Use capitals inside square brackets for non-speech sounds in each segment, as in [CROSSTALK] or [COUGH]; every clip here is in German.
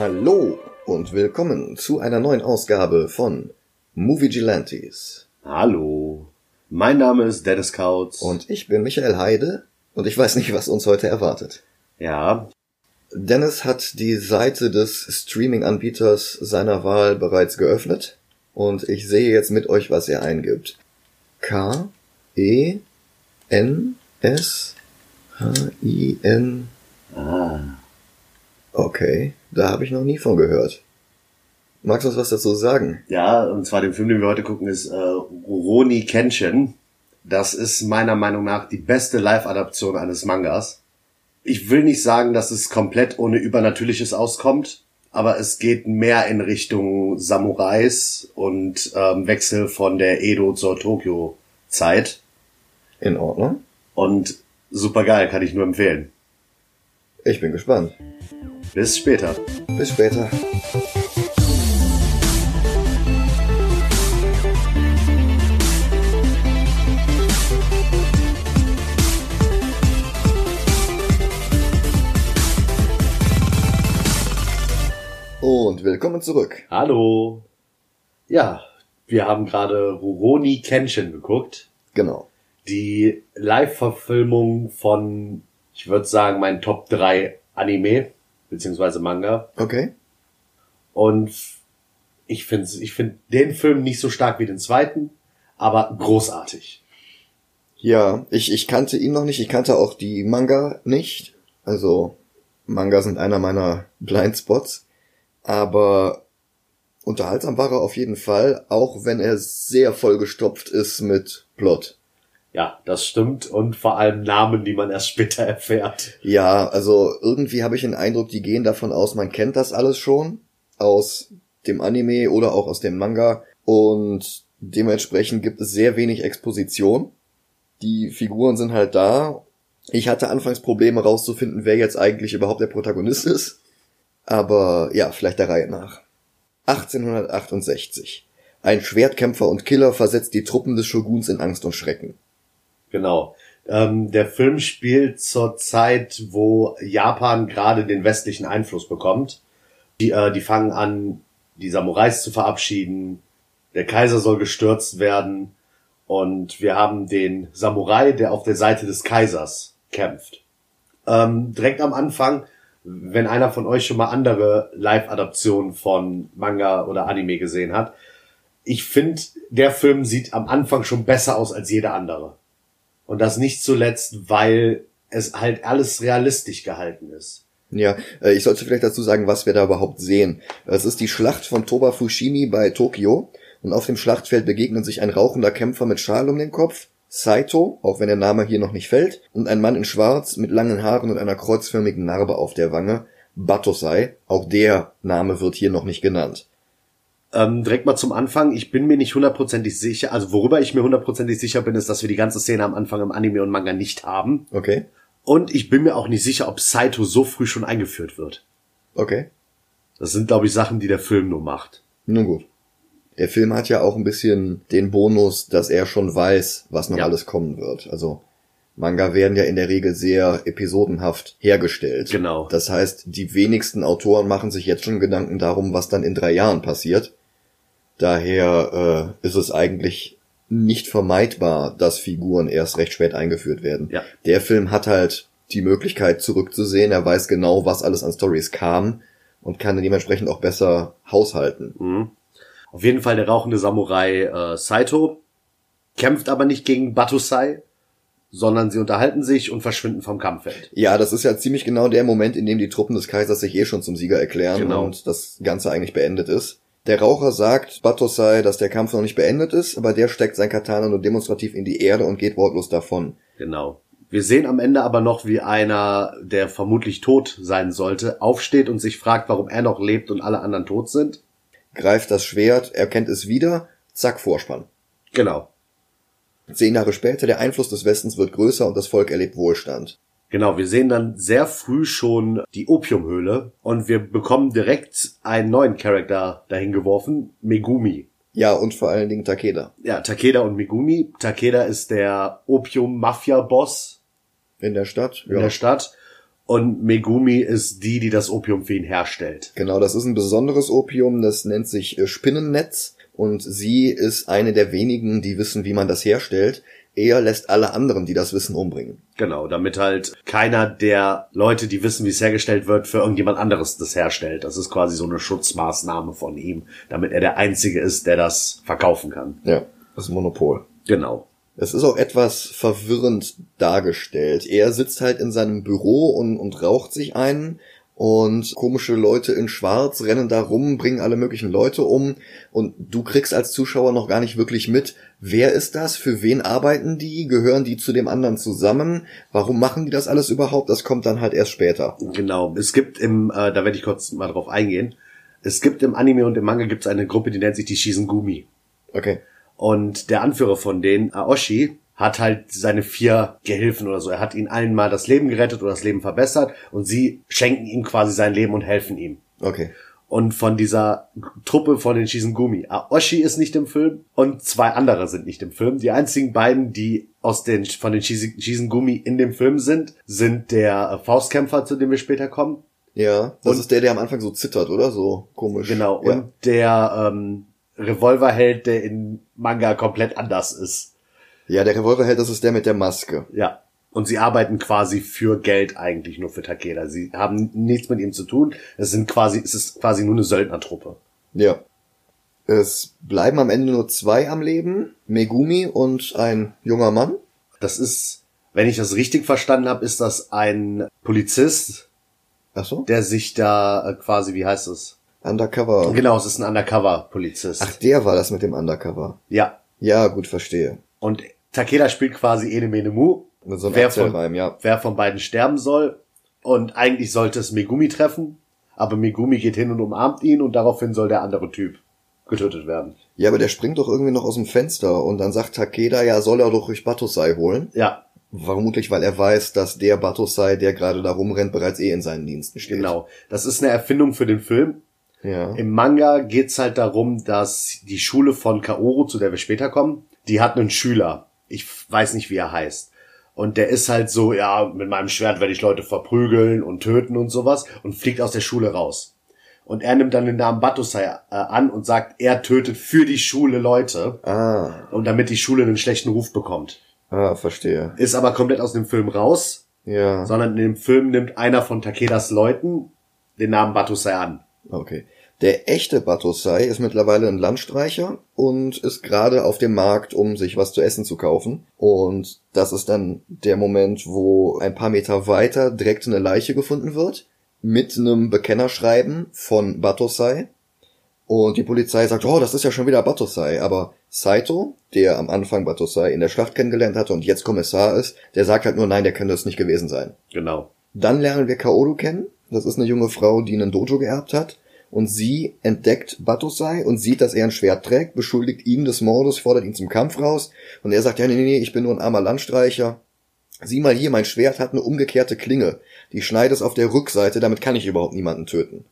Hallo und willkommen zu einer neuen Ausgabe von Movie Gelantes. Hallo, mein Name ist Dennis Kautz. Und ich bin Michael Heide und ich weiß nicht, was uns heute erwartet. ja, Dennis hat die Seite des Streaming-Anbieters seiner Wahl bereits geöffnet und ich sehe jetzt mit euch, was er eingibt. K E N S H I N ah, Okay, da habe ich noch nie von gehört. Magst du uns was dazu sagen? ja, und zwar den Film, den wir heute gucken, ist äh, Roni Kenshin. Das ist meiner Meinung nach die beste Live-Adaption eines Mangas. Ich will nicht sagen, dass es komplett ohne Übernatürliches auskommt, aber es geht mehr in Richtung Samurais und ähm, Wechsel von der Edo zur Tokio-Zeit. In Ordnung. Und super geil, kann ich nur empfehlen. Ich bin gespannt. Bis später. Bis später. Und willkommen zurück. Hallo. Ja, wir haben gerade Rurouni Kenshin geguckt. Genau. Die Live-Verfilmung von, ich würde sagen, mein Top 3 Anime, beziehungsweise Manga. Okay. Und ich finde ich find den Film nicht so stark wie den zweiten, aber großartig. Ja, ich, ich kannte ihn noch nicht. Ich kannte auch die Manga nicht. Also, Manga sind einer meiner Blindspots. Aber unterhaltsam war er auf jeden Fall, auch wenn er sehr vollgestopft ist mit Plot. Ja, das stimmt. Und vor allem Namen, die man erst später [LAUGHS] erfährt. Ja, also irgendwie habe ich den Eindruck, die gehen davon aus, man kennt das alles schon aus dem Anime oder auch aus dem Manga und dementsprechend gibt es sehr wenig Exposition. Die Figuren sind halt da. Ich hatte anfangs Probleme rauszufinden, wer jetzt eigentlich überhaupt der Protagonist [LAUGHS] ist. Aber ja, vielleicht der Reihe nach. 1868. Ein Schwertkämpfer und Killer versetzt die Truppen des Shoguns in Angst und Schrecken. Genau. Ähm, der Film spielt zur Zeit, wo Japan gerade den westlichen Einfluss bekommt. Die, äh, die fangen an, die Samurais zu verabschieden. Der Kaiser soll gestürzt werden. Und wir haben den Samurai, der auf der Seite des Kaisers kämpft. Ähm, direkt am Anfang, wenn einer von euch schon mal andere Live-Adaptionen von Manga oder Anime gesehen hat, ich finde, der Film sieht am Anfang schon besser aus als jeder andere. Und das nicht zuletzt, weil es halt alles realistisch gehalten ist. Ja, äh, ich sollte vielleicht dazu sagen, was wir da überhaupt sehen. Es ist die Schlacht von Toba Fushimi bei Tokio und auf dem Schlachtfeld begegnen sich ein rauchender Kämpfer mit Schal um den Kopf, Saito, auch wenn der Name hier noch nicht fällt, und ein Mann in Schwarz mit langen Haaren und einer kreuzförmigen Narbe auf der Wange, Batosai, auch der Name wird hier noch nicht genannt. Ähm, direkt mal zum Anfang. Ich bin mir nicht hundertprozentig sicher, also worüber ich mir hundertprozentig sicher bin, ist, dass wir die ganze Szene am Anfang im Anime und Manga nicht haben. Okay, Und ich bin mir auch nicht sicher, ob Saito so früh schon eingeführt wird. okay, Das sind, glaube ich, Sachen, die der Film nur macht. nun gut. Der Film hat ja auch ein bisschen den Bonus, dass er schon weiß, was noch Ja. alles kommen wird. Also Manga werden ja in der Regel sehr episodenhaft hergestellt. Genau. Das heißt, die wenigsten Autoren machen sich jetzt schon Gedanken darum, was dann in drei Jahren passiert. Daher äh, ist es eigentlich nicht vermeidbar, dass Figuren erst recht spät eingeführt werden. Ja. Der Film hat halt die Möglichkeit zurückzusehen. Er weiß genau, was alles an Stories kam und kann dementsprechend auch besser haushalten. Mhm. Auf jeden Fall der rauchende Samurai äh, Saito kämpft aber nicht gegen Batusai, sondern sie unterhalten sich und verschwinden vom Kampffeld. Ja, das ist ja ziemlich genau der Moment, in dem die Truppen des Kaisers sich eh schon zum Sieger erklären Genau. und das Ganze eigentlich beendet ist. Der Raucher sagt Batosai, dass der Kampf noch nicht beendet ist, aber der steckt sein Katana nur demonstrativ in die Erde und geht wortlos davon. Genau. Wir sehen am Ende aber noch, wie einer, der vermutlich tot sein sollte, aufsteht und sich fragt, warum er noch lebt und alle anderen tot sind. Greift das Schwert, erkennt es wieder, zack, Vorspann. Genau. Zehn Jahre später, der Einfluss des Westens wird größer und das Volk erlebt Wohlstand. Genau, wir sehen dann sehr früh schon die Opiumhöhle und wir bekommen direkt einen neuen Charakter dahin geworfen, Megumi. Ja, und vor allen Dingen Takeda. Ja, Takeda und Megumi. Takeda ist der Opium-Mafia-Boss In der Stadt? in der Stadt und Megumi ist die, die das Opium für ihn herstellt. Genau, das ist ein besonderes Opium, das nennt sich äh, Spinnennetz und sie ist eine der wenigen, die wissen, wie man das herstellt. Er lässt alle anderen, die das wissen, umbringen. Genau, damit halt keiner der Leute, die wissen, wie es hergestellt wird, für irgendjemand anderes das herstellt. Das ist quasi so eine Schutzmaßnahme von ihm, damit er der Einzige ist, der das verkaufen kann. Ja, das Monopol. Genau. Es ist auch etwas verwirrend dargestellt. Er sitzt halt in seinem Büro und, und raucht sich einen und komische Leute in Schwarz rennen da rum, bringen alle möglichen Leute um und du kriegst als Zuschauer noch gar nicht wirklich mit, wer ist das, für wen arbeiten die, gehören die zu dem anderen zusammen, warum machen die das alles überhaupt, das kommt dann halt erst später. Genau. Es gibt im, äh, da werde ich kurz mal drauf eingehen. Es gibt im Anime und im Manga gibt es eine Gruppe, die nennt sich die Shizengumi. Okay. Und der Anführer von denen, Aoshi, hat halt seine vier Gehilfen oder so. Er hat ihnen allen mal das Leben gerettet oder das Leben verbessert und sie schenken ihm quasi sein Leben und helfen ihm. Okay. Und von dieser Truppe von den Shizengumi. Aoshi ist nicht im Film und zwei andere sind nicht im Film. Die einzigen beiden, die aus den, von den Shiz- Shizengumi in dem Film sind, sind der Faustkämpfer, zu dem wir später kommen. Ja, das Und- ist der, der am Anfang so zittert, oder? So komisch. Genau. Ja. Und der ähm, Revolverheld, der in Manga komplett anders ist. ja, der Revolverheld, das ist der mit der Maske. Ja. Und sie arbeiten quasi für Geld eigentlich nur für Takeda. Sie haben nichts mit ihm zu tun. Es sind quasi, es ist quasi nur eine Söldnertruppe. Ja. Es bleiben am Ende nur zwei am Leben, Megumi und ein junger Mann. Das ist, wenn ich das richtig verstanden habe, ist das ein Polizist, Ach so? der sich da äh, quasi, wie heißt es? Undercover. Genau, es ist ein Undercover-Polizist. Ach, der war das mit dem Undercover. Ja. Ja, gut, verstehe. Und Takeda spielt quasi Ene Mene Mu. Mit so einem Wer von- ja. wer von beiden sterben soll. Und eigentlich sollte es Megumi treffen, aber Megumi geht hin und umarmt ihn und daraufhin soll der andere Typ getötet werden. Ja, aber der springt doch irgendwie noch aus dem Fenster und dann sagt Takeda, ja, soll er doch durch Batosai holen. Ja, Vermutlich, weil er weiß, dass der Batosai, der gerade da rumrennt, bereits eh in seinen Diensten steht. genau. Das ist eine Erfindung für den Film. Ja. Im Manga geht's halt darum, dass die Schule von Kaoru, zu der wir später kommen, die hat einen Schüler. Ich weiß nicht, wie er heißt. Und der ist halt so, ja, mit meinem Schwert werde ich Leute verprügeln und töten und sowas und fliegt aus der Schule raus. Und er nimmt dann den Namen Batosai äh, an und sagt, er tötet für die Schule Leute Ah, und damit die Schule einen schlechten Ruf bekommt. ah, verstehe. Ist aber komplett aus dem Film raus, Ja. sondern in dem Film nimmt einer von Takedas Leuten den Namen Batosai an. Okay. Der echte Batosai ist mittlerweile ein Landstreicher und ist gerade auf dem Markt, um sich was zu essen zu kaufen. Und das ist dann der Moment, wo ein paar Meter weiter direkt eine Leiche gefunden wird. Mit einem Bekennerschreiben von Batosai. Und die Polizei sagt, oh, das ist ja schon wieder Batosai. Aber Saito, der am Anfang Batosai in der Schlacht kennengelernt hatte und jetzt Kommissar ist, der sagt halt nur, nein, der kann das nicht gewesen sein. Genau. Dann lernen wir Kaoru kennen. Das ist eine junge Frau, die einen Dojo geerbt hat. Und sie entdeckt Batosai und sieht, dass er ein Schwert trägt, beschuldigt ihn des Mordes, fordert ihn zum Kampf raus. Und er sagt, ja, nee, nee, nee, ich bin nur ein armer Landstreicher. Sieh mal hier, mein Schwert hat eine umgekehrte Klinge. Die schneide es auf der Rückseite, damit kann ich überhaupt niemanden töten.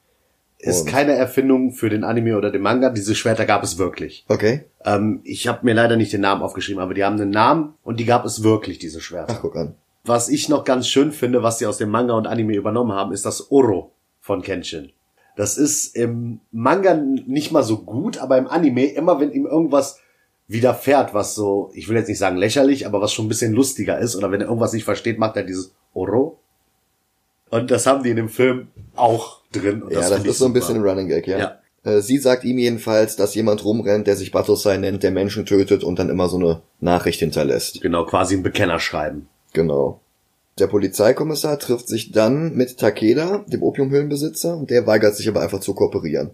Ist Und- keine Erfindung für den Anime oder den Manga. Diese Schwerter gab es wirklich. Okay? Ähm, ich habe mir leider nicht den Namen aufgeschrieben, aber die haben einen Namen und die gab es wirklich, diese Schwerter. Ach, guck an. Was ich noch ganz schön finde, was sie aus dem Manga und Anime übernommen haben, ist das Oro von Kenshin. Das ist im Manga nicht mal so gut, aber im Anime, immer wenn ihm irgendwas widerfährt, was so, ich will jetzt nicht sagen lächerlich, aber was schon ein bisschen lustiger ist, oder wenn er irgendwas nicht versteht, macht er dieses Oro. Und das haben die in dem Film auch drin. Und ja, das ist so ein bisschen ein Running Gag, ja. Ja. Äh, Sie sagt ihm jedenfalls, dass jemand rumrennt, der sich Batosai nennt, der Menschen tötet und dann immer so eine Nachricht hinterlässt. Genau, quasi ein Bekennerschreiben. Genau. Der Polizeikommissar trifft sich dann mit Takeda, dem Opiumhöhlenbesitzer, und der weigert sich aber einfach zu kooperieren.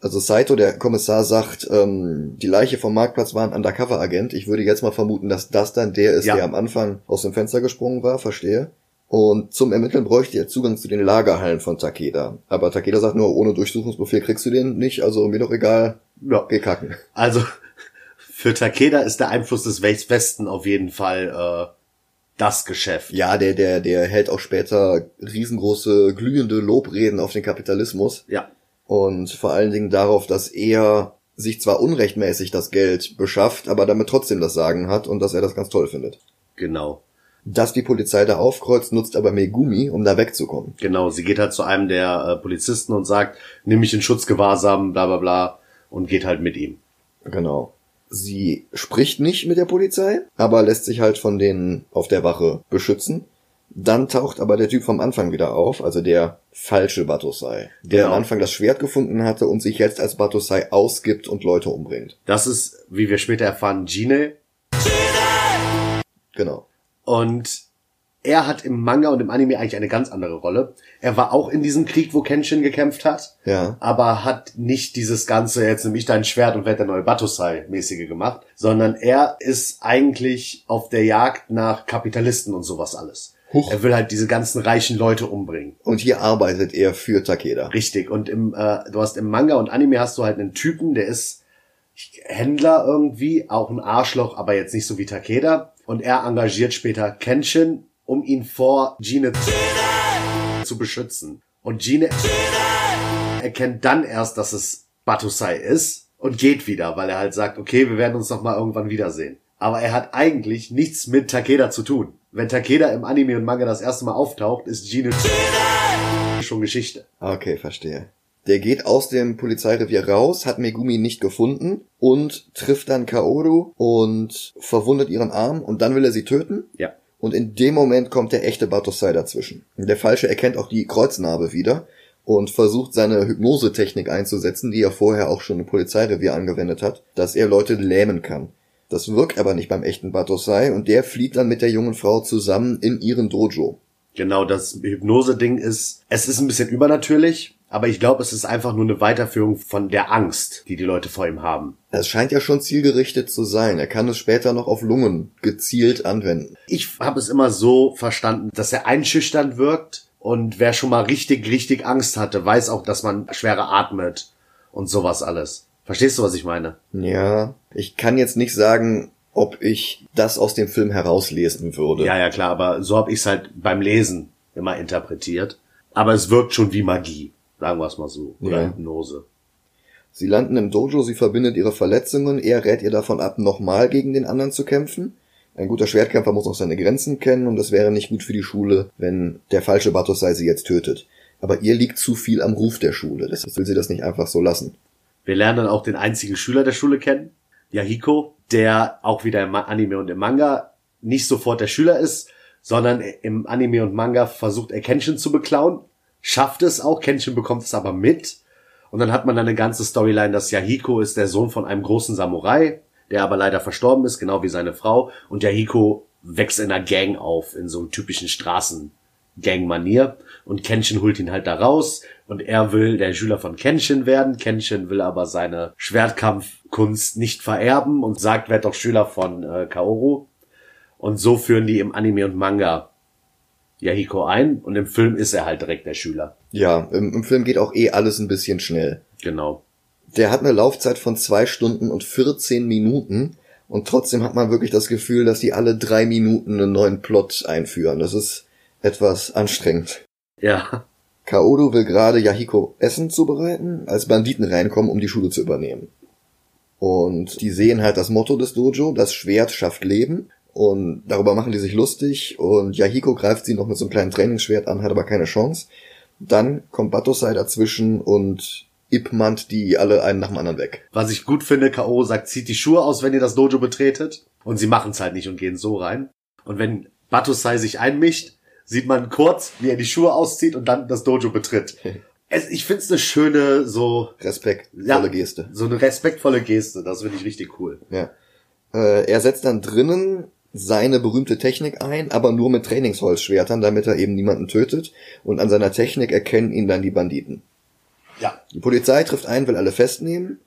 Also Saito, der Kommissar, sagt, ähm, die Leiche vom Marktplatz war ein Undercover-Agent. Ich würde jetzt mal vermuten, dass das dann der ist, Ja. der am Anfang aus dem Fenster gesprungen war, verstehe. Und zum Ermitteln bräuchte er Zugang zu den Lagerhallen von Takeda. Aber Takeda sagt nur, ohne Durchsuchungsbefehl kriegst du den nicht, also mir doch egal, Ja. geh kacken. Also [LAUGHS] Für Takeda ist der Einfluss des Westen auf jeden Fall äh, das Geschäft. Ja, der, der, der hält auch später riesengroße, glühende Lobreden auf den Kapitalismus. Ja. Und vor allen Dingen darauf, dass er sich zwar unrechtmäßig das Geld beschafft, aber damit trotzdem das Sagen hat und dass er das ganz toll findet. Genau. Dass die Polizei da aufkreuzt, nutzt aber Megumi, um da wegzukommen. Genau, sie geht halt zu einem der äh, Polizisten und sagt, nimm mich in Schutzgewahrsam, bla bla bla, und geht halt mit ihm. Genau. Sie spricht nicht mit der Polizei, aber lässt sich halt von denen auf der Wache beschützen. Dann taucht aber der Typ vom Anfang wieder auf, also der falsche Batosai, der Genau. am Anfang das Schwert gefunden hatte und sich jetzt als Batosai ausgibt und Leute umbringt. Das ist, wie wir später erfahren, Gine. Genau. Und er hat im Manga und im Anime eigentlich eine ganz andere Rolle. Er war auch in diesem Krieg, wo Kenshin gekämpft hat. Ja. aber hat nicht dieses ganze, jetzt nehme ich dein Schwert und werde der neue Batosai-mäßige gemacht, sondern er ist eigentlich auf der Jagd nach Kapitalisten und sowas alles. Huch. Er will halt diese ganzen reichen Leute umbringen. Und hier arbeitet er für Takeda. Richtig. Und im, äh, du hast im Manga und Anime hast du halt einen Typen, der ist Händler irgendwie, auch ein Arschloch, aber jetzt nicht so wie Takeda. Und er engagiert später Kenshin, um ihn vor Gine zu beschützen. Und Gine erkennt dann erst, dass es Batusai ist und geht wieder, weil er halt sagt, okay, wir werden uns noch mal irgendwann wiedersehen. Aber er hat eigentlich nichts mit Takeda zu tun. Wenn Takeda im Anime und Manga das erste Mal auftaucht, ist Gine schon Geschichte. Okay, verstehe. Der geht aus dem Polizeirevier raus, hat Megumi nicht gefunden und trifft dann Kaoru und verwundet ihren Arm und dann will er sie töten. Ja. Und in dem Moment kommt der echte Batosai dazwischen. Der Falsche erkennt auch die Kreuznarbe wieder und versucht seine Hypnosetechnik einzusetzen, die er vorher auch schon im Polizeirevier angewendet hat, dass er Leute lähmen kann. Das wirkt aber nicht beim echten Batosai und der flieht dann mit der jungen Frau zusammen in ihren Dojo. Genau, das Hypnose-Ding ist, es ist ein bisschen übernatürlich, aber ich glaube, es ist einfach nur eine Weiterführung von der Angst, die die Leute vor ihm haben. Es scheint ja schon zielgerichtet zu sein. Er kann es später noch auf Lungen gezielt anwenden. Ich habe es immer so verstanden, dass er einschüchternd wirkt und wer schon mal richtig, richtig Angst hatte, weiß auch, dass man schwerer atmet und sowas alles. Verstehst du, was ich meine? Ja, ich kann jetzt nicht sagen, ob ich das aus dem Film herauslesen würde. Ja, ja, klar, aber so habe ich es halt beim Lesen immer interpretiert. Aber es wirkt schon wie Magie, sagen wir es mal so. Oder Ja. Hypnose. Sie landen im Dojo, sie verbindet ihre Verletzungen, er rät ihr davon ab, nochmal gegen den anderen zu kämpfen. Ein guter Schwertkämpfer muss auch seine Grenzen kennen und es wäre nicht gut für die Schule, wenn der falsche Batosai sie jetzt tötet. Aber ihr liegt zu viel am Ruf der Schule, deshalb will sie das nicht einfach so lassen. Wir lernen dann auch den einzigen Schüler der Schule kennen, Yahiko, der auch wieder im Anime und im Manga nicht sofort der Schüler ist, sondern im Anime und Manga versucht er Kenshin zu beklauen, schafft es auch, Kenshin bekommt es aber mit. Und dann hat man dann eine ganze Storyline, dass Yahiko ist der Sohn von einem großen Samurai, der aber leider verstorben ist, genau wie seine Frau. Und Yahiko wächst in einer Gang auf, in so einem typischen Straßengang-Manier. Und Kenshin holt ihn halt da raus. Und er will der Schüler von Kenshin werden. Kenshin will aber seine Schwertkampfkunst nicht vererben. Und sagt, werd doch Schüler von äh, Kaoru. Und so führen die im Anime und Manga Yahiko ein und im Film ist er halt direkt der Schüler. Ja, im, im Film geht auch eh alles ein bisschen schnell. Genau. Der hat eine Laufzeit von zwei Stunden und 14 Minuten und trotzdem hat man wirklich das Gefühl, dass die alle drei Minuten einen neuen Plot einführen. Das ist etwas anstrengend. Ja. Kaoru will gerade Yahiko Essen zubereiten, als Banditen reinkommen, um die Schule zu übernehmen. Und die sehen halt das Motto des Dojo, das Schwert schafft Leben. Und darüber machen die sich lustig. Und Yahiko greift sie noch mit so einem kleinen Trainingsschwert an, hat aber keine Chance. Dann kommt Batosai dazwischen und Ipmant die alle einen nach dem anderen weg. Was ich gut finde, K.O. sagt, zieht die Schuhe aus, wenn ihr das Dojo betretet. Und sie machen es halt nicht und gehen so rein. Und wenn Batusai sich einmischt, sieht man kurz, wie er die Schuhe auszieht und dann das Dojo betritt. [LAUGHS] Es, ich finde es eine schöne, so, Respekt, Ja. Geste. so eine respektvolle Geste. Das finde ich richtig cool. Ja. Äh, er setzt dann drinnen seine berühmte Technik ein, aber nur mit Trainingsholzschwertern, damit er eben niemanden tötet. Und an seiner Technik erkennen ihn dann die Banditen. Ja. Die Polizei trifft ein, will alle festnehmen.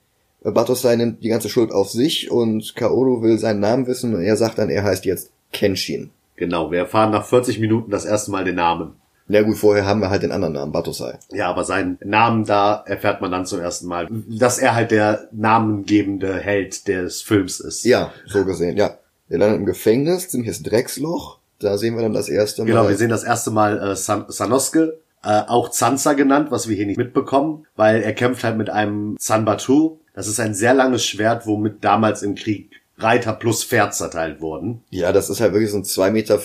Äh, Batosai nimmt die ganze Schuld auf sich und Kaoru will seinen Namen wissen und er sagt dann, er heißt jetzt Kenshin. Genau, wir erfahren nach 40 Minuten das erste Mal den Namen. Na gut, vorher haben wir halt den anderen Namen, Batosai. Ja, aber seinen Namen da erfährt man dann zum ersten Mal, dass er halt der namengebende Held des Films ist. Ja, so gesehen, ja. Wir landen im Gefängnis, ziemliches Drecksloch. Da sehen wir dann das erste Mal. Genau, wir sehen das erste Mal äh, San Sanosuke, äh, auch Zanza genannt, was wir hier nicht mitbekommen, weil er kämpft halt mit einem Zanbatu. Das ist ein sehr langes Schwert, womit damals im Krieg Reiter plus Pferd zerteilt wurden. Ja, das ist halt wirklich so ein 2,50 Meter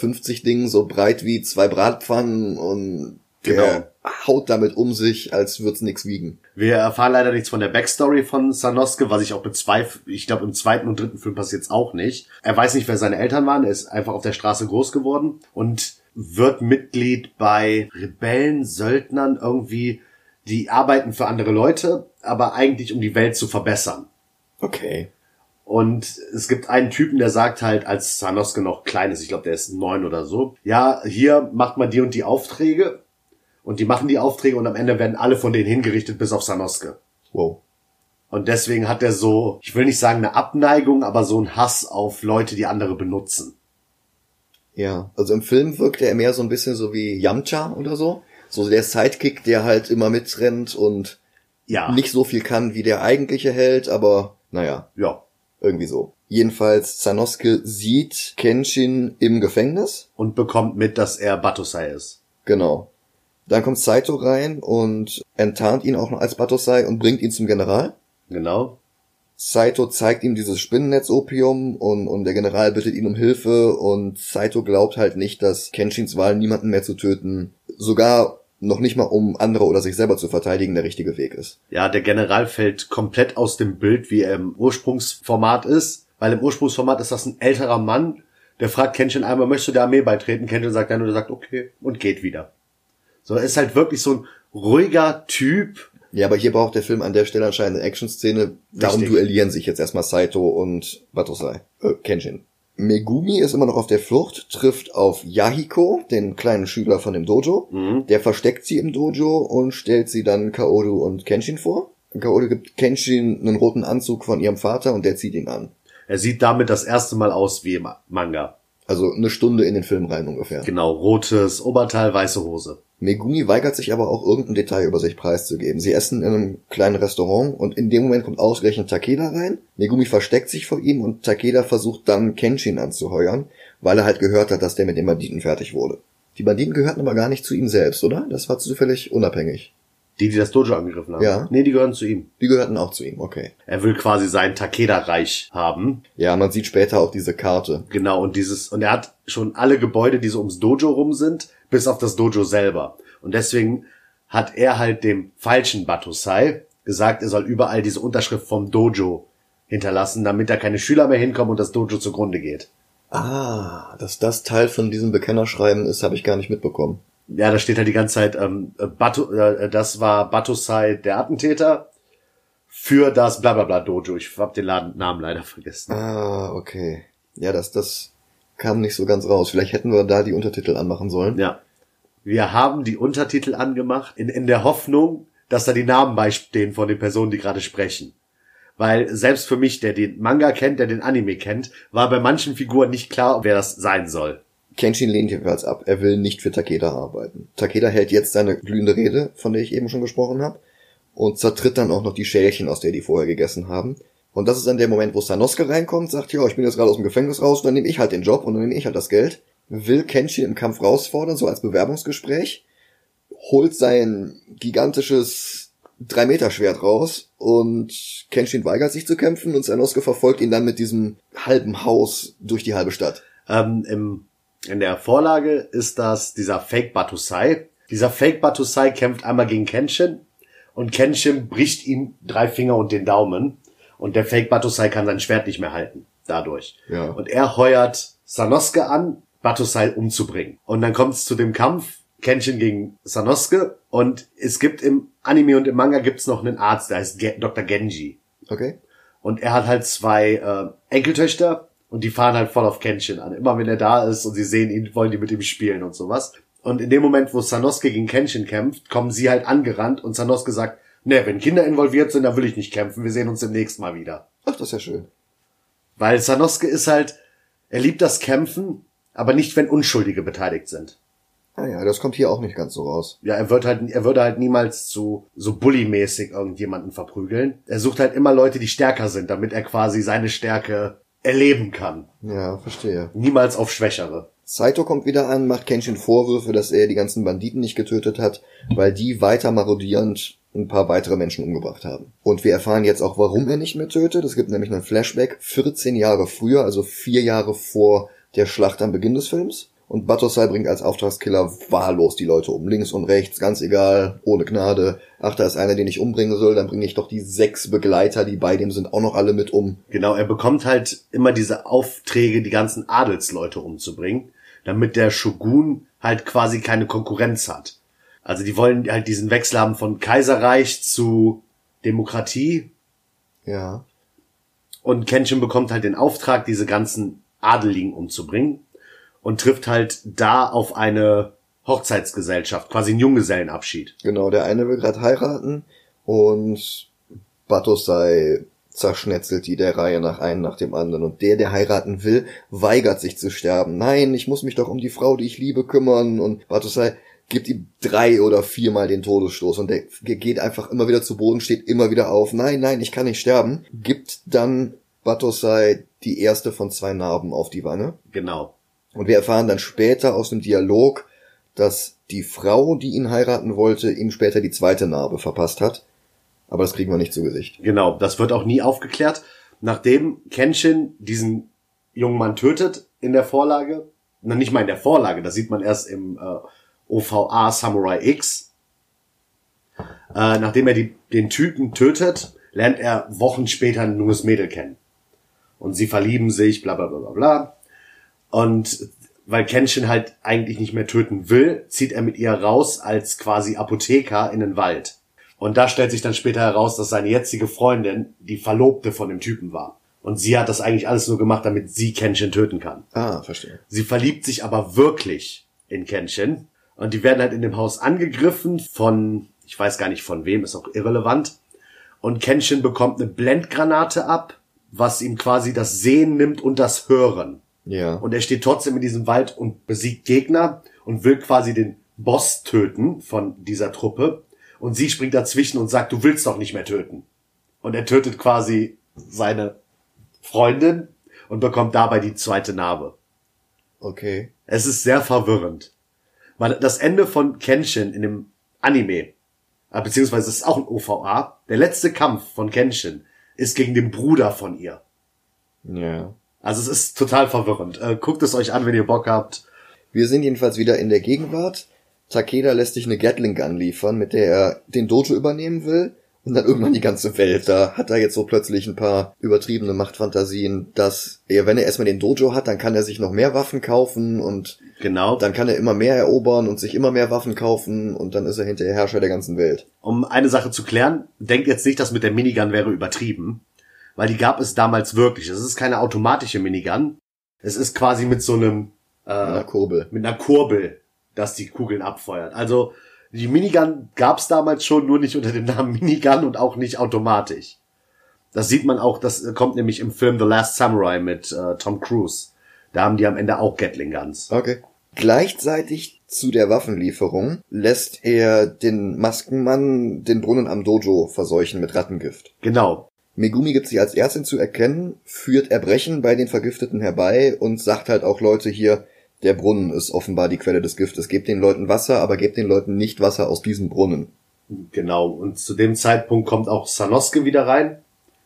Ding, so breit wie zwei Bratpfannen und Genau. der haut damit um sich, als würd's nix wiegen. Wir erfahren leider nichts von der Backstory von Sanosuke, was ich auch bezweifle. Ich glaube, im zweiten und dritten Film passiert's auch nicht. Er weiß nicht, wer seine Eltern waren. Er ist einfach auf der Straße groß geworden und wird Mitglied bei Rebellen, Söldnern irgendwie. Die arbeiten für andere Leute, aber eigentlich um die Welt zu verbessern. Okay. Und es gibt einen Typen, der sagt halt, als Sanosuke noch klein ist, ich glaube, der ist neun oder so, ja, hier macht man die und die Aufträge. Und die machen die Aufträge und am Ende werden alle von denen hingerichtet, bis auf Sanosuke. Wow. Und deswegen hat er so, ich will nicht sagen eine Abneigung, aber so einen Hass auf Leute, die andere benutzen. Ja, also im Film wirkt er mehr so ein bisschen so wie Yamcha oder so. So der Sidekick, der halt immer mitrennt und Ja. nicht so viel kann wie der eigentliche Held, aber naja, Ja. irgendwie so. Jedenfalls, Sanosuke sieht Kenshin im Gefängnis. Und bekommt mit, dass er Batosai ist. Genau. Dann kommt Saito rein und enttarnt ihn auch noch als Batosai und bringt ihn zum General. Genau. Saito zeigt ihm dieses Spinnennetz-Opium und, und der General bittet ihn um Hilfe und Saito glaubt halt nicht, dass Kenshins Wahl, niemanden mehr zu töten, sogar noch nicht mal um andere oder sich selber zu verteidigen, der richtige Weg ist. Ja, der General fällt komplett aus dem Bild, wie er im Ursprungsformat ist. Weil im Ursprungsformat ist das ein älterer Mann, der fragt Kenshin einmal, möchtest du der Armee beitreten? Kenshin sagt dann und er sagt, okay, und geht wieder. So, er ist halt wirklich so ein ruhiger Typ. Ja, aber hier braucht der Film an der Stelle anscheinend eine Action-Szene. Darum Richtig. duellieren sich jetzt erstmal Saito und Batosai. Äh, Kenshin. Megumi ist immer noch auf der Flucht, trifft auf Yahiko, den kleinen Schüler von dem Dojo. Der versteckt sie im Dojo und stellt sie dann Kaoru und Kenshin vor. Kaoru gibt Kenshin einen roten Anzug von ihrem Vater und der zieht ihn an. Er sieht damit das erste Mal aus wie im Manga. Also eine Stunde in den Film rein ungefähr. Genau, rotes Oberteil, weiße Hose. Megumi weigert sich aber auch irgendein Detail über sich preiszugeben. Sie essen in einem kleinen Restaurant und in dem Moment kommt ausgerechnet Takeda rein. Megumi versteckt sich vor ihm und Takeda versucht dann Kenshin anzuheuern, weil er halt gehört hat, dass der mit den Banditen fertig wurde. Die Banditen gehörten aber gar nicht zu ihm selbst, oder? Das war zufällig unabhängig. Die, die das Dojo angegriffen haben. Ja. Nee, die gehören zu ihm. Die gehörten auch zu ihm, okay. Er will quasi sein Takeda-Reich haben. Ja, man sieht später auch diese Karte. Genau, und dieses, und er hat schon alle Gebäude, die so ums Dojo rum sind, bis auf das Dojo selber. Und deswegen hat er halt dem falschen Batosai gesagt, er soll überall diese Unterschrift vom Dojo hinterlassen, damit da keine Schüler mehr hinkommen und das Dojo zugrunde geht. Ah, dass das Teil von diesem Bekennerschreiben ist, habe ich gar nicht mitbekommen. Ja, da steht halt die ganze Zeit, ähm, äh, Bato, äh, das war Batosai der Attentäter für das Blablabla Dojo. Ich hab den Laden, Namen leider vergessen. Ah, okay. Ja, das, das kam nicht so ganz raus. Vielleicht hätten wir da die Untertitel anmachen sollen. Ja. Wir haben die Untertitel angemacht in, in der Hoffnung, dass da die Namen beistehen von den Personen, die gerade sprechen. Weil selbst für mich, der den Manga kennt, der den Anime kennt, war bei manchen Figuren nicht klar, wer das sein soll. Kenshin lehnt jedenfalls ab. Er will nicht für Takeda arbeiten. Takeda hält jetzt seine glühende Rede, von der ich eben schon gesprochen habe, und zertritt dann auch noch die Schälchen, aus der die vorher gegessen haben. Und das ist dann der Moment, wo Sanosuke reinkommt, sagt, ja, ich bin jetzt gerade aus dem Gefängnis raus, dann nehme ich halt den Job und dann nehme ich halt das Geld. Will Kenshin im Kampf rausfordern, so als Bewerbungsgespräch, holt sein gigantisches 3-Meter-Schwert raus und Kenshin weigert sich zu kämpfen und Sanosuke verfolgt ihn dann mit diesem halben Haus durch die halbe Stadt. Ähm, im, in der Vorlage ist das dieser Fake Batusai. Dieser Fake Batusai kämpft einmal gegen Kenshin und Kenshin bricht ihm drei Finger und den Daumen und der Fake Batusai kann sein Schwert nicht mehr halten dadurch. Ja. Und er heuert Sanosuke an, Batusai umzubringen. Und dann kommt es zu dem Kampf Kenshin gegen Sanosuke und es gibt im Anime und im Manga gibt's noch einen Arzt, der heißt Dr. Genji. Okay? Und er hat halt zwei äh, Enkeltöchter und die fahren halt voll auf Kenshin an. Immer wenn er da ist und sie sehen ihn, wollen die mit ihm spielen und sowas. Und in dem Moment, wo Sanosuke gegen Kenshin kämpft, kommen sie halt angerannt und Sanosuke sagt, ne, wenn Kinder involviert sind, dann will ich nicht kämpfen, wir sehen uns demnächst mal wieder. Ach, das ist ja schön. Weil Sanosuke ist halt, er liebt das Kämpfen, aber nicht, wenn Unschuldige beteiligt sind. Naja, das kommt hier auch nicht ganz so raus. Ja, er wird halt, er würde halt niemals zu so bullymäßig irgendjemanden verprügeln. Er sucht halt immer Leute, die stärker sind, damit er quasi seine Stärke erleben kann. Ja, verstehe. Niemals auf Schwächere. Saito kommt wieder an, macht Kenshin Vorwürfe, dass er die ganzen Banditen nicht getötet hat, weil die weiter marodierend ein paar weitere Menschen umgebracht haben. Und wir erfahren jetzt auch, warum er nicht mehr tötet. Es gibt nämlich einen Flashback 14 Jahre früher, also vier Jahre vor der Schlacht am Beginn des Films. Und Batosai bringt als Auftragskiller wahllos die Leute um. Links und rechts, ganz egal, ohne Gnade. Ach, da ist einer, den ich umbringen soll, dann bringe ich doch die sechs Begleiter, die bei dem sind, auch noch alle mit um. Genau, er bekommt halt immer diese Aufträge, die ganzen Adelsleute umzubringen, damit der Shogun halt quasi keine Konkurrenz hat. Also die wollen halt diesen Wechsel haben von Kaiserreich zu Demokratie. Ja. Und Kenshin bekommt halt den Auftrag, diese ganzen Adeligen umzubringen und trifft halt da auf eine Hochzeitsgesellschaft, quasi einen Junggesellenabschied. Genau, der eine will gerade heiraten und Batosai zerschnetzelt die der Reihe nach einem nach dem anderen. Und der, der heiraten will, weigert sich zu sterben. Nein, ich muss mich doch um die Frau, die ich liebe, kümmern. Und Batosai gibt ihm drei oder viermal den Todesstoß und der geht einfach immer wieder zu Boden, steht immer wieder auf. Nein, nein, ich kann nicht sterben. Gibt dann Batosai die erste von zwei Narben auf die Wange. Genau. Und wir erfahren dann später aus dem Dialog, dass die Frau, die ihn heiraten wollte, ihm später die zweite Narbe verpasst hat. Aber das kriegen wir nicht zu Gesicht. Genau, das wird auch nie aufgeklärt. Nachdem Kenshin diesen jungen Mann tötet in der Vorlage, na nicht mal in der Vorlage, das sieht man erst im äh, OVA Samurai X. Äh, nachdem er die, den Typen tötet, lernt er Wochen später ein junges Mädel kennen. Und sie verlieben sich, bla bla bla bla bla. Und weil Kenshin halt eigentlich nicht mehr töten will, zieht er mit ihr raus als quasi Apotheker in den Wald. Und da stellt sich dann später heraus, dass seine jetzige Freundin die Verlobte von dem Typen war. Und sie hat das eigentlich alles nur gemacht, damit sie Kenshin töten kann. Ah, verstehe. Sie verliebt sich aber wirklich in Kenshin. Und die werden halt in dem Haus angegriffen von, ich weiß gar nicht von wem, ist auch irrelevant. Und Kenshin bekommt eine Blendgranate ab, was ihm quasi das Sehen nimmt und das Hören. Ja. Und er steht trotzdem in diesem Wald und besiegt Gegner und will quasi den Boss töten von dieser Truppe. Und sie springt dazwischen und sagt, du willst doch nicht mehr töten. Und er tötet quasi seine Freundin und bekommt dabei die zweite Narbe. Okay. Es ist sehr verwirrend. Weil das Ende von Kenshin in dem Anime, äh, beziehungsweise es ist auch ein OVA, der letzte Kampf von Kenshin ist gegen den Bruder von ihr. Ja. Also es ist total verwirrend. Äh, guckt es euch an, wenn ihr Bock habt. Wir sind jedenfalls wieder in der Gegenwart. Takeda lässt sich eine Gatling Gun liefern, mit der er den Dojo übernehmen will. Und dann irgendwann die ganze Welt. Da hat er jetzt so plötzlich ein paar übertriebene Machtfantasien, dass er, wenn er erstmal den Dojo hat, dann kann er sich noch mehr Waffen kaufen und Genau. dann kann er immer mehr erobern und sich immer mehr Waffen kaufen und dann ist er hinterher Herrscher der ganzen Welt. Um eine Sache zu klären, denkt jetzt nicht, dass mit der Minigun wäre übertrieben. Weil die gab es damals wirklich. Es ist keine automatische Minigun. Es ist quasi mit so einem, Mit einer äh, Kurbel. mit einer Kurbel, dass die Kugeln abfeuert. Also die Minigun gab es damals schon, nur nicht unter dem Namen Minigun und auch nicht automatisch. Das sieht man auch, das kommt nämlich im Film The Last Samurai mit äh, Tom Cruise. Da haben die am Ende auch Gatling Guns. Okay. Gleichzeitig zu der Waffenlieferung lässt er den Maskenmann den Brunnen am Dojo verseuchen mit Rattengift. Genau. Megumi gibt sich als Ärztin zu erkennen, führt Erbrechen bei den Vergifteten herbei und sagt halt auch Leute hier, der Brunnen ist offenbar die Quelle des Giftes. Gebt den Leuten Wasser, aber gebt den Leuten nicht Wasser aus diesem Brunnen. Genau. Und zu dem Zeitpunkt kommt auch Sanosuke wieder rein.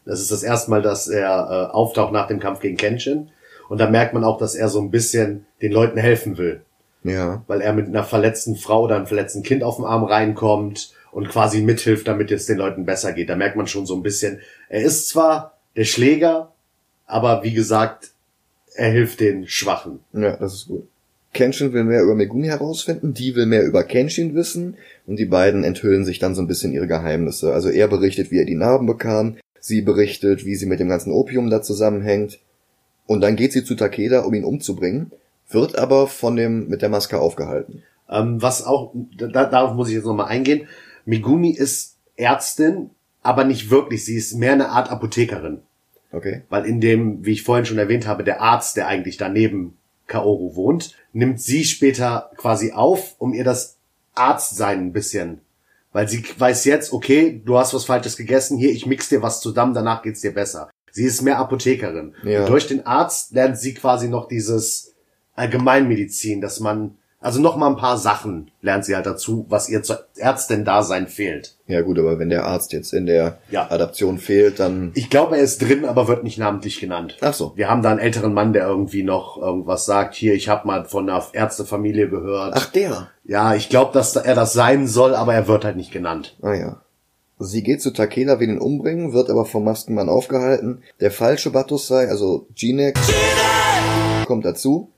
Das ist das erste Mal, dass er äh, auftaucht nach dem Kampf gegen Kenshin. Und da merkt man auch, dass er so ein bisschen den Leuten helfen will. Ja. Weil er mit einer verletzten Frau oder einem verletzten Kind auf dem Arm reinkommt und quasi mithilft, damit es den Leuten besser geht. Da merkt man schon so ein bisschen, er ist zwar der Schläger, aber wie gesagt, er hilft den Schwachen. Ja, das ist gut. Kenshin will mehr über Megumi herausfinden, die will mehr über Kenshin wissen und die beiden enthüllen sich dann so ein bisschen ihre Geheimnisse. Also er berichtet, wie er die Narben bekam, sie berichtet, wie sie mit dem ganzen Opium da zusammenhängt und dann geht sie zu Takeda, um ihn umzubringen, wird aber von dem mit der Maske aufgehalten. Ähm, was auch, da, darauf muss ich jetzt nochmal eingehen. Megumi ist Ärztin, aber nicht wirklich. Sie ist mehr eine Art Apothekerin. Okay. Weil in dem, wie ich vorhin schon erwähnt habe, der Arzt, der eigentlich daneben Kaoru wohnt, nimmt sie später quasi auf, um ihr das Arztsein ein bisschen weil sie weiß jetzt, okay, du hast was Falsches gegessen, hier, ich mix dir was zusammen, danach geht's dir besser. Sie ist mehr Apothekerin. Ja. Und durch den Arzt lernt sie quasi noch dieses Allgemeinmedizin, dass man, also noch mal ein paar Sachen lernt sie halt dazu, was ihr zur Ärztin-Dasein fehlt. Ja gut, aber wenn der Arzt jetzt in der Ja. Adaption fehlt, dann... Ich glaube, er ist drin, aber wird nicht namentlich genannt. Ach so. Wir haben da einen älteren Mann, der irgendwie noch irgendwas sagt. Hier, ich habe mal von einer Ärztefamilie gehört. Ach, der. Ja, ich glaube, dass er das sein soll, aber er wird halt nicht genannt. Ah ja. Sie geht zu Takeda, will ihn umbringen, wird aber vom Maskenmann aufgehalten. Der falsche Batusai, also Jinek, kommt dazu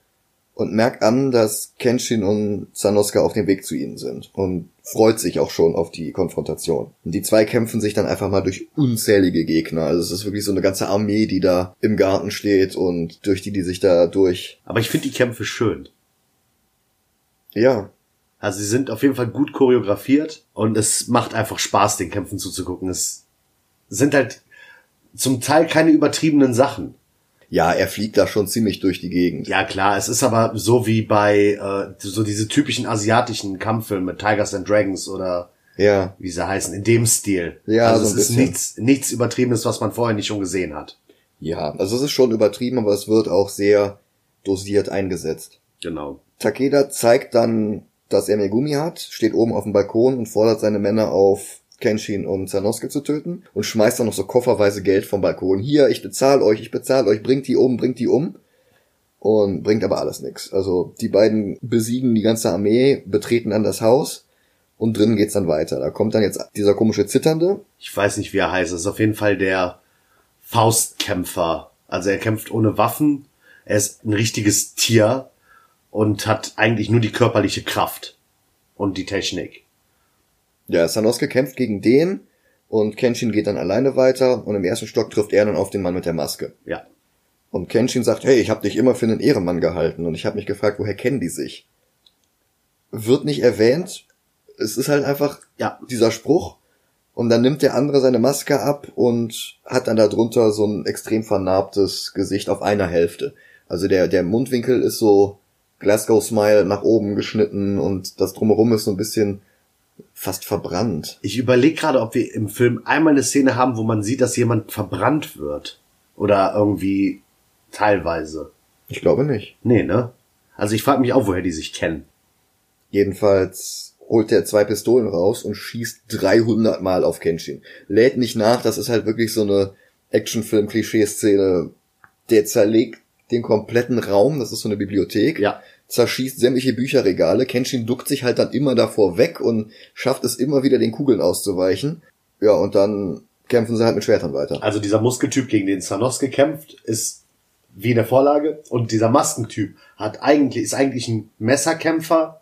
und merkt an, dass Kenshin und Sanosuke auf dem Weg zu ihnen sind und freut sich auch schon auf die Konfrontation. Und die zwei kämpfen sich dann einfach mal durch unzählige Gegner. Also es ist wirklich so eine ganze Armee, die da im Garten steht und durch die die sich da durch. Aber ich finde die Kämpfe schön. Ja, Also sie sind auf jeden Fall gut choreografiert und es macht einfach Spaß, den Kämpfen zuzugucken. Es sind halt zum Teil keine übertriebenen Sachen. Ja, er fliegt da schon ziemlich durch die Gegend. Ja klar, es ist aber so wie bei äh, so diese typischen asiatischen Kampffilme, Tigers and Dragons oder Ja, wie sie heißen, in dem Stil. Ja, also so es ist bisschen. nichts, nichts Übertriebenes, was man vorher nicht schon gesehen hat. ja. Also es ist schon übertrieben, aber es wird auch sehr dosiert eingesetzt. Genau. Takeda zeigt dann, dass er Megumi hat, steht oben auf dem Balkon und fordert seine Männer auf, Kenshin und Sanosuke zu töten und schmeißt dann noch so kofferweise Geld vom Balkon. Hier, ich bezahle euch, ich bezahle euch, bringt die um, bringt die um. Und bringt aber alles nix. Also die beiden besiegen die ganze Armee, betreten dann das Haus und drinnen geht's dann weiter. Da kommt dann jetzt dieser komische Zitternde. Ich weiß nicht, wie er heißt. Es ist auf jeden Fall der Faustkämpfer. Also er kämpft ohne Waffen. Er ist ein richtiges Tier und hat eigentlich nur die körperliche Kraft und die Technik. Ja, Sanosuke kämpft gegen den und Kenshin geht dann alleine weiter und im ersten Stock trifft er dann auf den Mann mit der Maske. Ja. Und Kenshin sagt, hey, ich habe dich immer für einen Ehrenmann gehalten und ich habe mich gefragt, woher kennen die sich? Wird nicht erwähnt. Es ist halt einfach Ja. dieser Spruch. Und dann nimmt der andere seine Maske ab und hat dann darunter so ein extrem vernarbtes Gesicht auf einer Hälfte. Also der, der Mundwinkel ist so Glasgow Smile nach oben geschnitten und das drumherum ist so ein bisschen fast verbrannt. Ich überlege gerade, ob wir im Film einmal eine Szene haben, wo man sieht, dass jemand verbrannt wird. Oder irgendwie teilweise. Ich glaube nicht. Nee, ne? Also ich frage mich auch, woher die sich kennen. Jedenfalls holt er zwei Pistolen raus und schießt 300 Mal auf Kenshin. Lädt nicht nach, das ist halt wirklich so eine Actionfilm-Klischee-Szene. Der zerlegt den kompletten Raum, das ist so eine Bibliothek, Ja. Zerschießt sämtliche Bücherregale. Kenshin duckt sich halt dann immer davor weg und schafft es immer wieder, den Kugeln auszuweichen. Ja, und dann kämpfen sie halt mit Schwertern weiter. Also dieser Muskeltyp, gegen den Sanosuke kämpft, ist wie in der Vorlage. Und dieser Maskentyp hat eigentlich, ist eigentlich ein Messerkämpfer.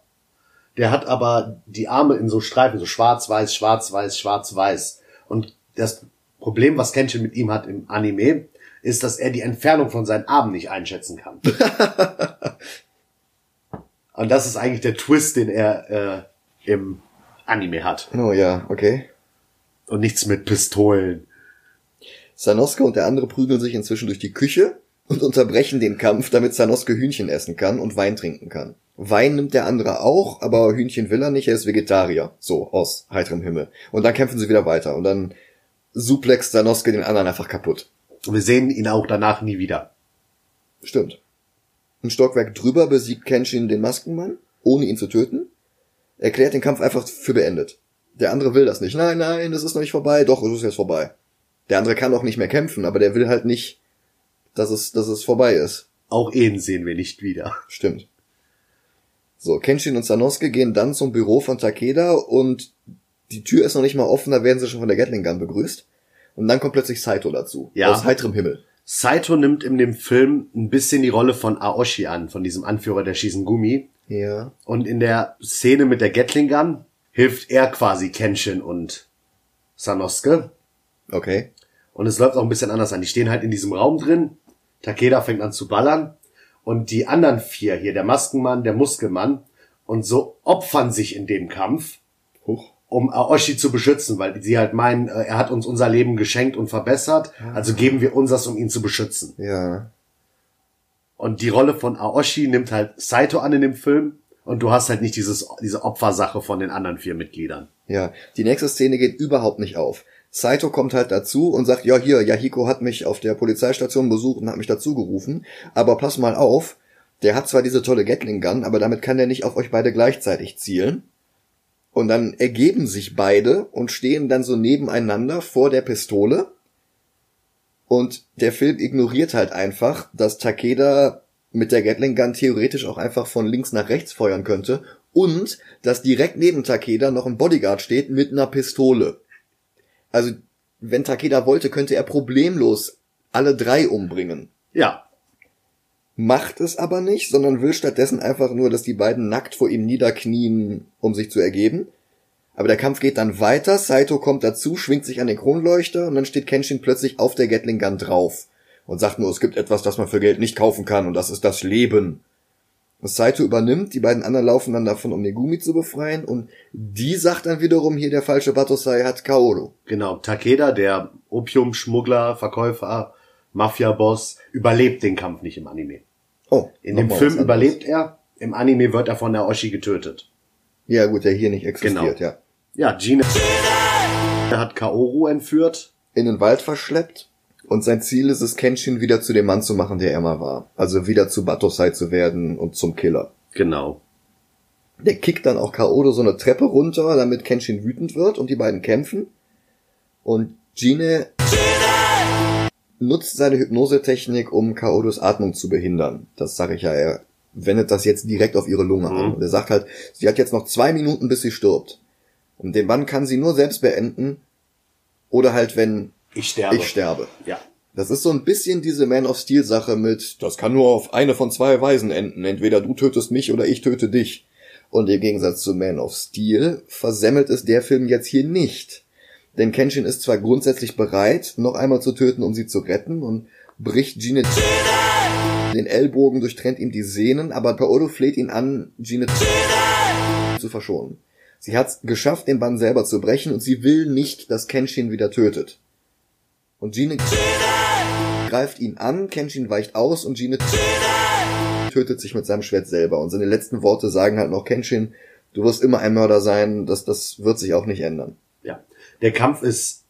Der hat aber die Arme in so Streifen, so schwarz-weiß, schwarz-weiß, schwarz-weiß. Und das Problem, was Kenshin mit ihm hat im Anime, ist, dass er die Entfernung von seinen Armen nicht einschätzen kann. [LAUGHS] Und das ist eigentlich der Twist, den er äh, im Anime hat. Oh ja, okay. Und nichts mit Pistolen. Sanosuke und der andere prügeln sich inzwischen durch die Küche und unterbrechen den Kampf, damit Sanosuke Hühnchen essen kann und Wein trinken kann. Wein nimmt der andere auch, aber Hühnchen will er nicht, er ist Vegetarier. So, aus heiterem Himmel. Und dann kämpfen sie wieder weiter und dann suplext Sanosuke den anderen einfach kaputt. Und wir sehen ihn auch danach nie wieder. Stimmt. Ein Stockwerk drüber besiegt Kenshin den Maskenmann, ohne ihn zu töten, erklärt den Kampf einfach für beendet. Der andere will das nicht. Nein, nein, es ist noch nicht vorbei. Doch, es ist jetzt vorbei. Der andere kann auch nicht mehr kämpfen, aber der will halt nicht, dass es, dass es vorbei ist. Auch ihn sehen wir nicht wieder. Stimmt. So, Kenshin und Sanosuke gehen dann zum Büro von Takeda und die Tür ist noch nicht mal offen, da werden sie schon von der Gatling Gun begrüßt. Und dann kommt plötzlich Saito dazu. Ja. Aus heiterem Himmel. Saito nimmt in dem Film ein bisschen die Rolle von Aoshi an, von diesem Anführer der Shizengumi. Ja. Und in der Szene mit der Gatling Gun hilft er quasi Kenshin und Sanosuke. Okay. Und es läuft auch ein bisschen anders an. Die stehen halt in diesem Raum drin. Takeda fängt an zu ballern. Und die anderen vier hier, der Maskenmann, der Muskelmann, und so opfern sich in dem Kampf, Huch. Um Aoshi zu beschützen, weil sie halt meinen, äh, er hat uns unser Leben geschenkt und verbessert, also geben wir uns das, um ihn zu beschützen. Ja. Und die Rolle von Aoshi nimmt halt Saito an in dem Film. Und du hast halt nicht dieses, diese Opfersache von den anderen vier Mitgliedern. Ja, die nächste Szene geht überhaupt nicht auf. Saito kommt halt dazu und sagt, ja hier, Yahiko hat mich auf der Polizeistation besucht und hat mich dazu gerufen, aber pass mal auf, der hat zwar diese tolle Gatling Gun, aber damit kann der nicht auf euch beide gleichzeitig zielen. Und dann ergeben sich beide und stehen dann so nebeneinander vor der Pistole. Und der Film ignoriert halt einfach, dass Takeda mit der Gatling Gun theoretisch auch einfach von links nach rechts feuern könnte und dass direkt neben Takeda noch ein Bodyguard steht mit einer Pistole. Also, wenn Takeda wollte, könnte er problemlos alle drei umbringen. Ja. Macht es aber nicht, sondern will stattdessen einfach nur, dass die beiden nackt vor ihm niederknien, um sich zu ergeben. Aber der Kampf geht dann weiter, Saito kommt dazu, schwingt sich an den Kronleuchter und dann steht Kenshin plötzlich auf der Gatling Gun drauf und sagt nur, es gibt etwas, das man für Geld nicht kaufen kann und das ist das Leben. Saito übernimmt, die beiden anderen laufen dann davon, um Megumi zu befreien und die sagt dann wiederum, hier der falsche Batosai hat Kaoru. Genau, Takeda, der Opiumschmuggler, Verkäufer, Mafia-Boss, überlebt den Kampf nicht im Anime. Oh, In dem Film überlebt er, im Anime wird er von der Oshi getötet. Ja gut, der hier nicht existiert, Genau. ja. Ja, Gina er hat Kaoru entführt. In den Wald verschleppt und sein Ziel ist es, Kenshin wieder zu dem Mann zu machen, der er mal war. Also wieder zu Batosai zu werden und zum Killer. Genau. Der kickt dann auch Kaoru so eine Treppe runter, damit Kenshin wütend wird und die beiden kämpfen. Und Gine nutzt seine Hypnosetechnik, um Kaorus Atmung zu behindern. Das sage ich ja, er wendet das jetzt direkt auf ihre Lunge an. Mhm. Und er sagt halt, sie hat jetzt noch zwei Minuten, bis sie stirbt. Und den Bann kann sie nur selbst beenden. Oder halt, wenn Ich sterbe. ich sterbe. Ja. Das ist so ein bisschen diese Man of Steel Sache mit, das kann nur auf eine von zwei Weisen enden. Entweder du tötest mich oder ich töte dich. Und im Gegensatz zu Man of Steel versemmelt es der Film jetzt hier nicht. Denn Kenshin ist zwar grundsätzlich bereit, noch einmal zu töten, um sie zu retten und bricht Gine den Ellbogen, durchtrennt ihm die Sehnen, aber Paolo fleht ihn an, Gine zu verschonen. Sie hat's geschafft, den Bann selber zu brechen und sie will nicht, dass Kenshin wieder tötet. Und Gine greift ihn an, Kenshin weicht aus und Gine tötet sich mit seinem Schwert selber. Und seine letzten Worte sagen halt noch, Kenshin, du wirst immer ein Mörder sein, das, das wird sich auch nicht ändern. Ja. Der Kampf ist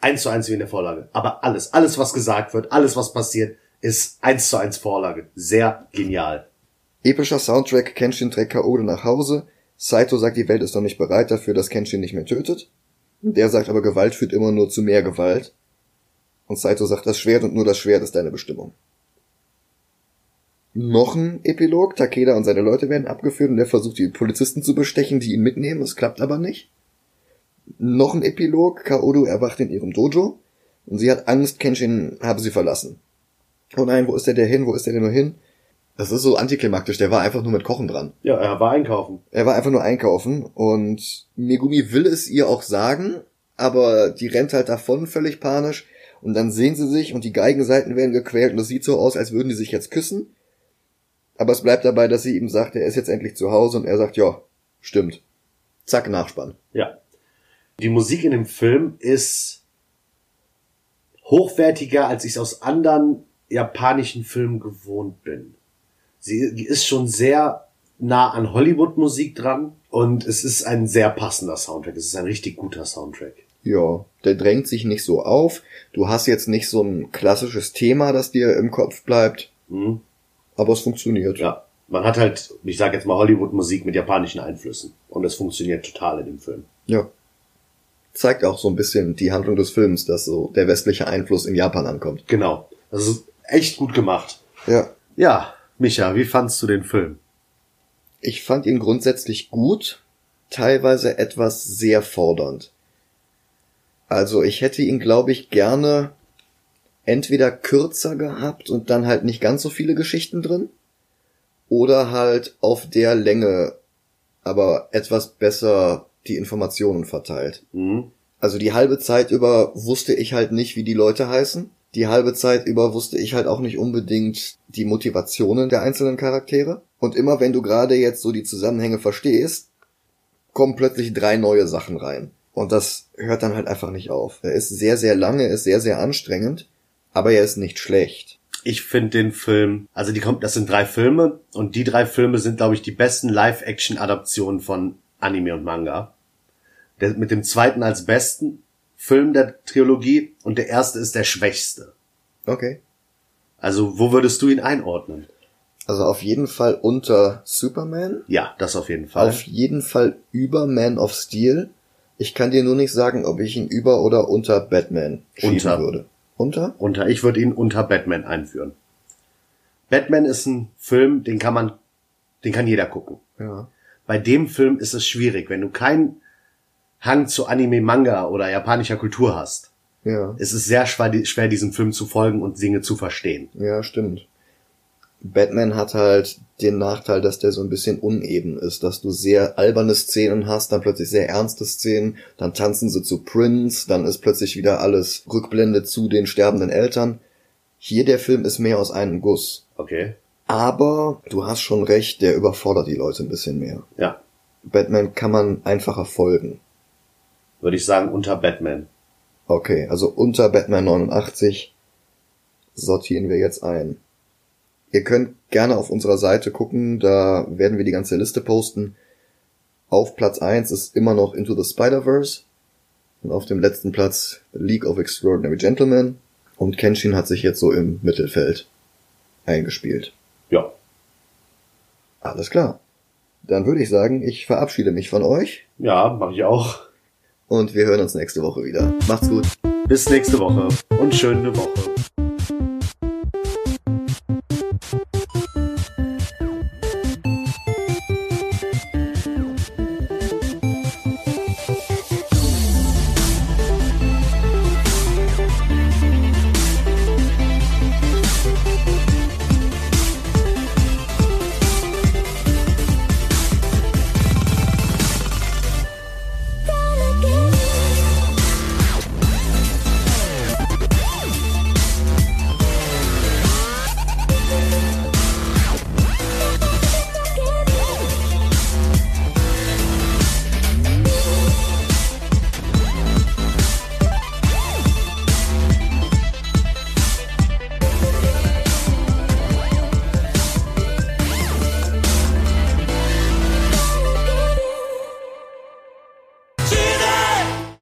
eins zu eins wie in der Vorlage. Aber alles, alles was gesagt wird, alles was passiert, ist eins zu eins Vorlage. Sehr genial. Epischer Soundtrack, Kenshin trägt Kaoru nach Hause. Saito sagt, die Welt ist noch nicht bereit dafür, dass Kenshin nicht mehr tötet. Der sagt aber, Gewalt führt immer nur zu mehr Gewalt. Und Saito sagt, das Schwert und nur das Schwert ist deine Bestimmung. Noch ein Epilog, Takeda und seine Leute werden abgeführt und er versucht, die Polizisten zu bestechen, die ihn mitnehmen, es klappt aber nicht. Noch ein Epilog, Kaoru erwacht in ihrem Dojo und sie hat Angst, Kenshin habe sie verlassen. Oh nein, wo ist der denn hin, wo ist der denn nur hin? Das ist so antiklimaktisch, der war einfach nur mit Kochen dran. Ja, er war einkaufen. Er war einfach nur einkaufen und Megumi will es ihr auch sagen, aber die rennt halt davon völlig panisch und dann sehen sie sich und die Geigenseiten werden gequält und es sieht so aus, als würden die sich jetzt küssen. Aber es bleibt dabei, dass sie ihm sagt, er ist jetzt endlich zu Hause und er sagt, ja, stimmt. Zack, Nachspann. Ja. Die Musik in dem Film ist hochwertiger, als ich es aus anderen japanischen Filmen gewohnt bin. Sie ist schon sehr nah an Hollywood-Musik dran und es ist ein sehr passender Soundtrack. Es ist ein richtig guter Soundtrack. Ja, der drängt sich nicht so auf. Du hast jetzt nicht so ein klassisches Thema, das dir im Kopf bleibt, Mhm. aber es funktioniert. Ja. Man hat halt, ich sage jetzt mal Hollywood-Musik mit japanischen Einflüssen. Und es funktioniert total in dem Film. Ja. Zeigt auch so ein bisschen die Handlung des Films, dass so der westliche Einfluss in Japan ankommt. Genau. Das ist echt gut gemacht. Ja. Ja, Micha, wie fandst du den Film? Ich fand ihn grundsätzlich gut, teilweise etwas sehr fordernd. Also ich hätte ihn, glaube ich, gerne entweder kürzer gehabt und dann halt nicht ganz so viele Geschichten drin, oder halt auf der Länge, aber etwas besser die Informationen verteilt. Mhm. Also die halbe Zeit über wusste ich halt nicht, wie die Leute heißen. Die halbe Zeit über wusste ich halt auch nicht unbedingt die Motivationen der einzelnen Charaktere. Und immer wenn du gerade jetzt so die Zusammenhänge verstehst, kommen plötzlich drei neue Sachen rein. Und das hört dann halt einfach nicht auf. Er ist sehr, sehr lange, ist sehr, sehr anstrengend, aber er ist nicht schlecht. Ich finde den Film, also die kommt, das sind drei Filme und die drei Filme sind, glaube ich, die besten Live-Action-Adaptionen von Anime und Manga. Der, mit dem zweiten als besten Film der Trilogie und der erste ist der schwächste. Okay. Also, wo würdest du ihn einordnen? Also auf jeden Fall unter Superman. Ja, das auf jeden Fall. Auf jeden Fall über Man of Steel. Ich kann dir nur nicht sagen, ob ich ihn über oder unter Batman schieben Unter. würde. Unter? unter, ich würde ihn unter Batman einführen. Batman ist ein Film, den kann man, den kann jeder gucken. Ja. Bei dem Film ist es schwierig, wenn du keinen Hang zu Anime, Manga oder japanischer Kultur hast. Ja. Es ist sehr schwer, schwer diesem Film zu folgen und Dinge zu verstehen. Ja, stimmt. Batman hat halt den Nachteil, dass der so ein bisschen uneben ist, dass du sehr alberne Szenen hast, dann plötzlich sehr ernste Szenen, dann tanzen sie zu Prince, dann ist plötzlich wieder alles Rückblende zu den sterbenden Eltern. Hier der Film ist mehr aus einem Guss. Okay. Aber du hast schon recht, der überfordert die Leute ein bisschen mehr. Ja. Batman kann man einfacher folgen. Würde ich sagen, unter Batman. Okay, also unter Batman 89 sortieren wir jetzt ein. Ihr könnt gerne auf unserer Seite gucken, da werden wir die ganze Liste posten. Auf Platz 1 ist immer noch Into the Spider-Verse und auf dem letzten Platz League of Extraordinary Gentlemen und Kenshin hat sich jetzt so im Mittelfeld eingespielt. Ja. Alles klar. Dann würde ich sagen, ich verabschiede mich von euch Ja, mache ich auch. und wir hören uns nächste Woche wieder. Macht's gut. Bis nächste Woche und schöne Woche.